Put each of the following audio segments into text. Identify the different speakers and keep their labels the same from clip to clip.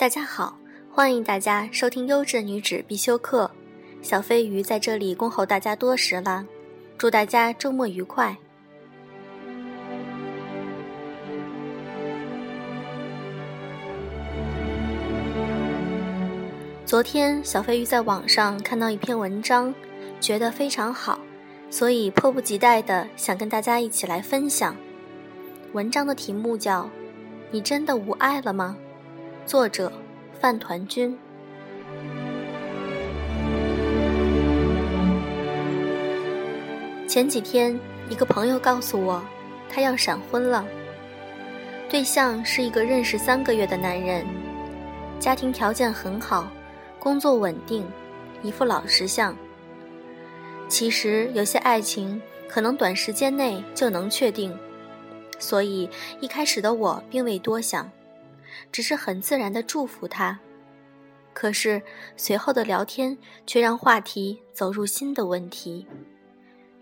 Speaker 1: 大家好，欢迎大家收听优质女子必修课。小飞鱼在这里恭候大家多时了，祝大家周末愉快。昨天小飞鱼在网上看到一篇文章，觉得非常好，所以迫不及待的想跟大家一起来分享。文章的题目叫《你真的无爱了吗》，作者饭团君。前几天，一个朋友告诉我，他要闪婚了。对象是一个认识三个月的男人，家庭条件很好，工作稳定，一副老实相。其实有些爱情可能短时间内就能确定，所以一开始的我并未多想，只是很自然的祝福他。可是随后的聊天却让话题走入新的问题。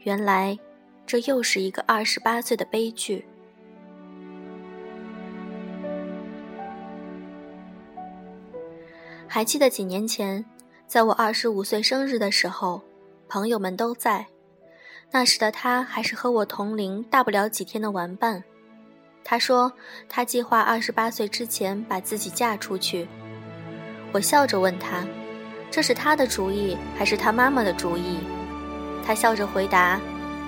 Speaker 1: 原来，这又是一个二十八岁的悲剧。还记得几年前，在我二十五岁生日的时候，朋友们都在。那时的他还是和我同龄大不了几天的玩伴。他说他计划二十八岁之前把自己嫁出去。我笑着问他：“这是他的主意还是他妈妈的主意？”他笑着回答：“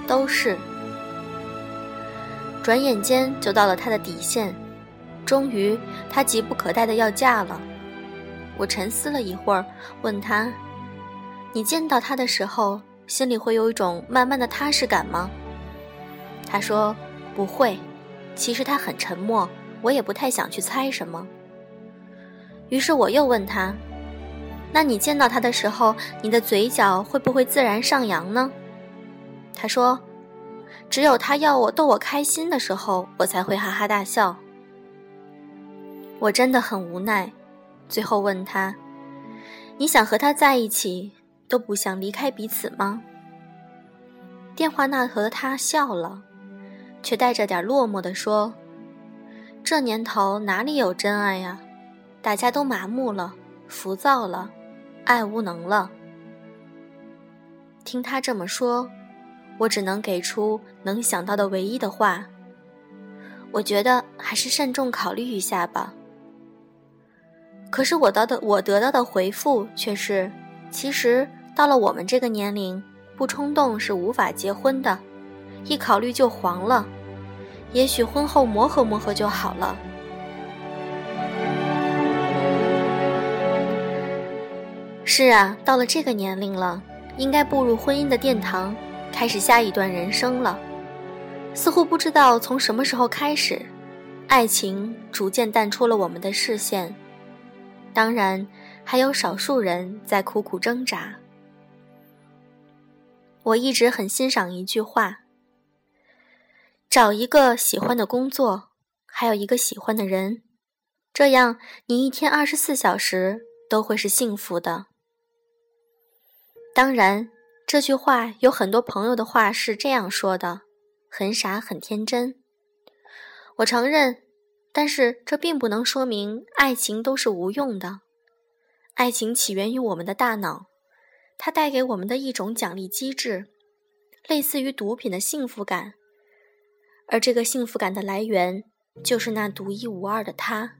Speaker 1: 都是。”转眼间就到了他的底线，终于他急不可待的要嫁了。我沉思了一会儿，问他：“你见到他的时候，心里会有一种慢慢的踏实感吗？”他说：“不会。其实他很沉默，我也不太想去猜什么。”于是我又问他。那你见到他的时候，你的嘴角会不会自然上扬呢？他说：“只有他要我逗我开心的时候，我才会哈哈大笑。”我真的很无奈，最后问他：“你想和他在一起，都不想离开彼此吗？”电话那头的他笑了，却带着点落寞地说：“这年头哪里有真爱呀？大家都麻木了，浮躁了。”爱无能了。听他这么说，我只能给出能想到的唯一的话。我觉得还是慎重考虑一下吧。可是我到的我得到的回复却是：其实到了我们这个年龄，不冲动是无法结婚的，一考虑就黄了。也许婚后磨合磨合就好了。是啊，到了这个年龄了，应该步入婚姻的殿堂，开始下一段人生了。似乎不知道从什么时候开始，爱情逐渐淡出了我们的视线。当然，还有少数人在苦苦挣扎。我一直很欣赏一句话：找一个喜欢的工作，还有一个喜欢的人，这样你一天二十四小时都会是幸福的。当然，这句话有很多朋友的话是这样说的，很傻很天真。我承认，但是这并不能说明爱情都是无用的。爱情起源于我们的大脑，它带给我们的一种奖励机制，类似于毒品的幸福感。而这个幸福感的来源，就是那独一无二的他。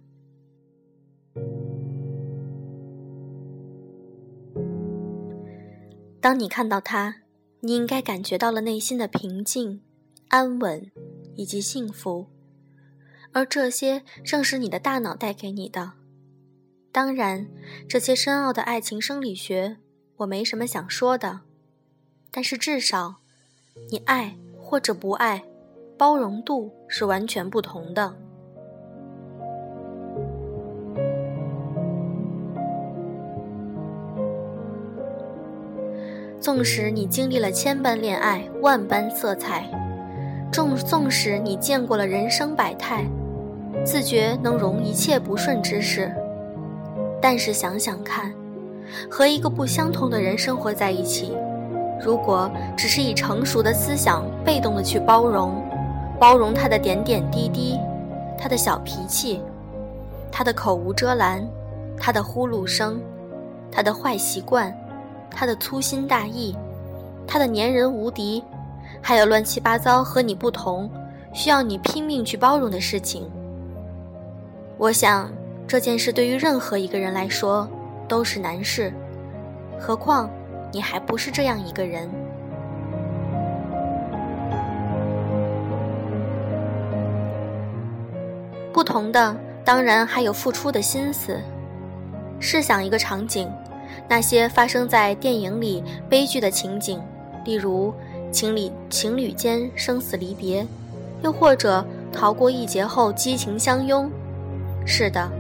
Speaker 1: 当你看到他，你应该感觉到了内心的平静、安稳以及幸福，而这些正是你的大脑带给你的。当然，这些深奥的爱情生理学我没什么想说的，但是至少，你爱或者不爱，包容度是完全不同的。纵使你经历了千般恋爱、万般色彩，纵纵使你见过了人生百态，自觉能容一切不顺之事，但是想想看，和一个不相同的人生活在一起，如果只是以成熟的思想被动的去包容，包容他的点点滴滴，他的小脾气，他的口无遮拦，他的呼噜声，他的坏习惯，他的粗心大意，他的粘人无敌，还有乱七八糟和你不同，需要你拼命去包容的事情。我想这件事对于任何一个人来说都是难事，何况你还不是这样一个人。同的当然还有付出的心思。试想一个场景，那些发生在电影里悲剧的情景，例如情侣情侣间生死离别，又或者逃过一劫后激情相拥。是的，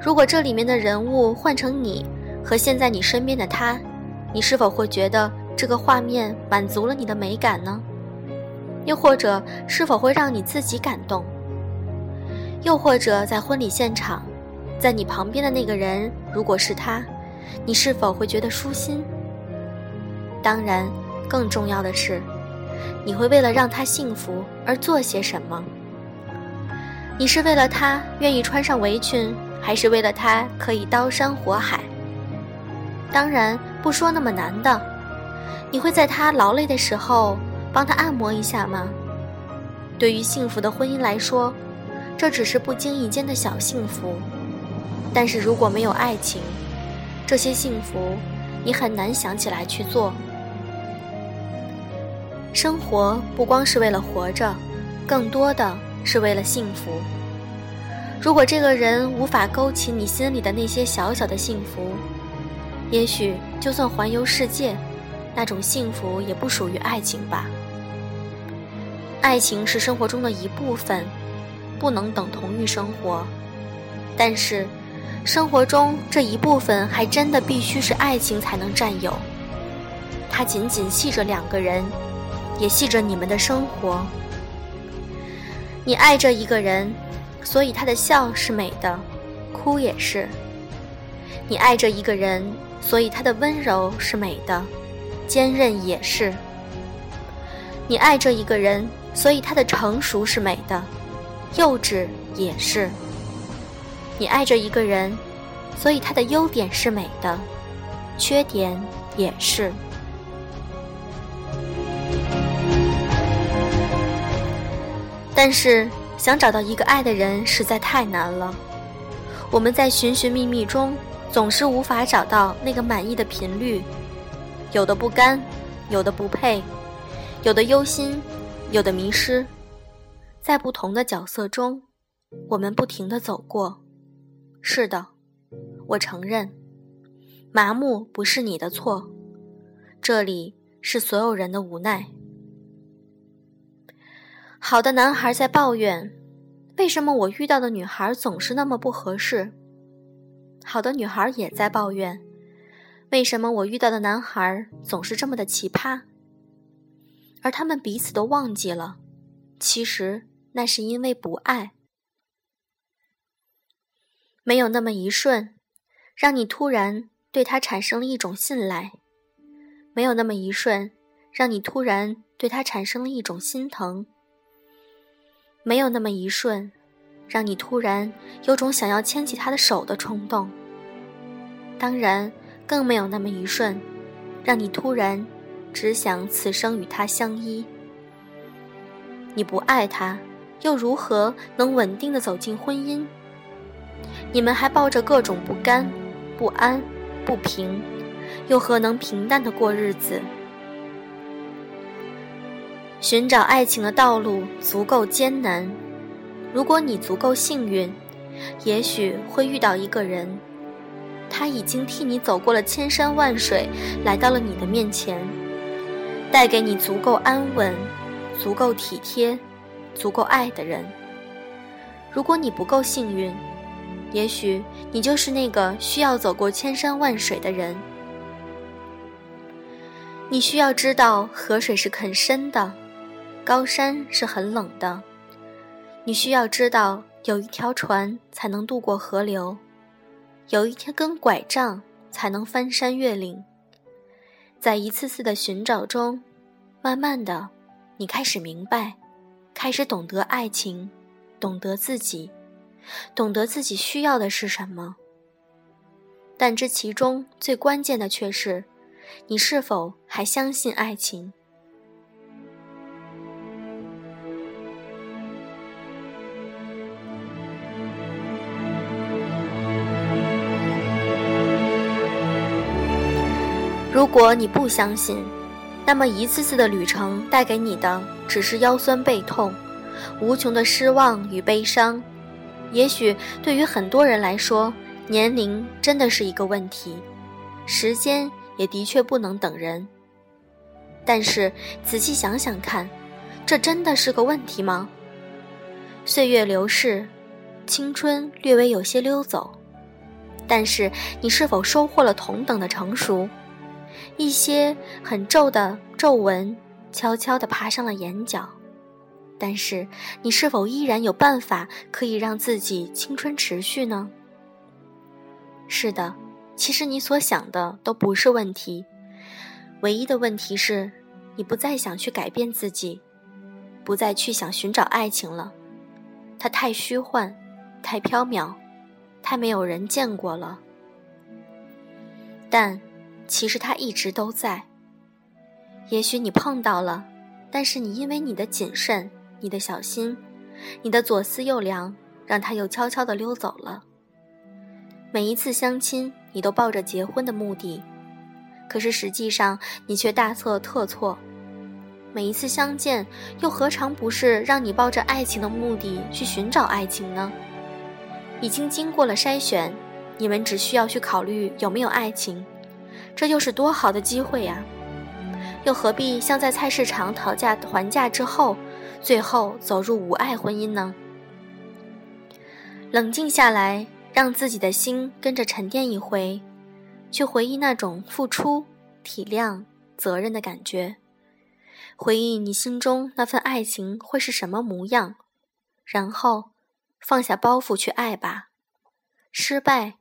Speaker 1: 如果这里面的人物换成你和现在你身边的他，你是否会觉得这个画面满足了你的美感呢？又或者是否会让你自己感动？又或者在婚礼现场，在你旁边的那个人如果是他，你是否会觉得舒心？当然，更重要的是，你会为了让他幸福而做些什么？你是为了他愿意穿上围裙，还是为了他可以刀山火海？当然不说那么难的，你会在他劳累的时候帮他按摩一下吗？对于幸福的婚姻来说，这只是不经意间的小幸福。但是如果没有爱情，这些幸福你很难想起来去做。生活不光是为了活着，更多的。是为了幸福。如果这个人无法勾起你心里的那些小小的幸福，也许就算环游世界，那种幸福也不属于爱情吧。爱情是生活中的一部分，不能等同于生活。但是，生活中这一部分还真的必须是爱情才能占有。它紧紧系着两个人，也系着你们的生活。你爱着一个人，所以他的笑是美的，哭也是。你爱着一个人，所以他的温柔是美的，坚韧也是。你爱着一个人，所以他的成熟是美的，幼稚也是。你爱着一个人，所以他的优点是美的，缺点也是。但是，想找到一个爱的人实在太难了。我们在寻寻觅觅中，总是无法找到那个满意的频率。有的不甘，有的不配，有的忧心，有的迷失。在不同的角色中，我们不停地走过。是的，我承认，麻木不是你的错，这里是所有人的无奈。好的男孩在抱怨：“为什么我遇到的女孩总是那么不合适？”好的女孩也在抱怨：“为什么我遇到的男孩总是这么的奇葩？”而他们彼此都忘记了，其实那是因为不爱。没有那么一瞬，让你突然对他产生了一种信赖；没有那么一瞬，让你突然对他产生了一种心疼。没有那么一瞬，让你突然有种想要牵起他的手的冲动。当然，更没有那么一瞬，让你突然只想此生与他相依。你不爱他，又如何能稳定的走进婚姻？你们还抱着各种不甘、不安、不平，又何能平淡的过日子？寻找爱情的道路足够艰难，如果你足够幸运，也许会遇到一个人，他已经替你走过了千山万水，来到了你的面前，带给你足够安稳、足够体贴、足够爱的人。如果你不够幸运，也许你就是那个需要走过千山万水的人。你需要知道，河水是很深的。高山是很冷的，你需要知道，有一条船才能渡过河流，有一天根拐杖才能翻山越岭。在一次次的寻找中，慢慢的，你开始明白，开始懂得爱情，懂得自己，懂得自己需要的是什么。但这其中最关键的却是，你是否还相信爱情？如果你不相信，那么一次次的旅程带给你的只是腰酸背痛、无穷的失望与悲伤。也许对于很多人来说，年龄真的是一个问题，时间也的确不能等人。但是仔细想想看，这真的是个问题吗？岁月流逝，青春略微有些溜走，但是你是否收获了同等的成熟？一些很皱的皱纹悄悄地爬上了眼角，但是你是否依然有办法可以让自己青春持续呢？是的，其实你所想的都不是问题，唯一的问题是，你不再想去改变自己，不再去想寻找爱情了，它太虚幻，太缥缈，太没有人见过了。但。其实他一直都在。也许你碰到了，但是你因为你的谨慎、你的小心、你的左思右量，让他又悄悄地溜走了。每一次相亲，你都抱着结婚的目的，可是实际上你却大错特错。每一次相见，又何尝不是让你抱着爱情的目的去寻找爱情呢？已经经过了筛选，你们只需要去考虑有没有爱情。这又是多好的机会呀！又何必像在菜市场讨价还价之后，最后走入无爱婚姻呢？冷静下来，让自己的心跟着沉淀一回，去回忆那种付出、体谅、责任的感觉，回忆你心中那份爱情会是什么模样，然后放下包袱去爱吧。失败，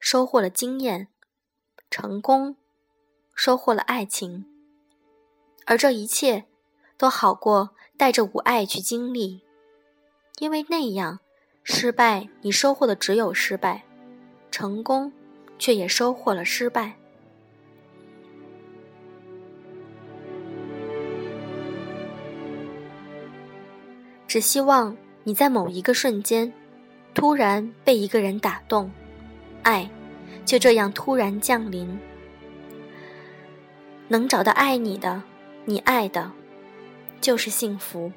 Speaker 1: 收获了经验。成功，收获了爱情，而这一切都好过带着无爱去经历，因为那样，失败你收获的只有失败，成功却也收获了失败。只希望你在某一个瞬间，突然被一个人打动，爱。就这样突然降临，能找到爱你的，你爱的，就是幸福。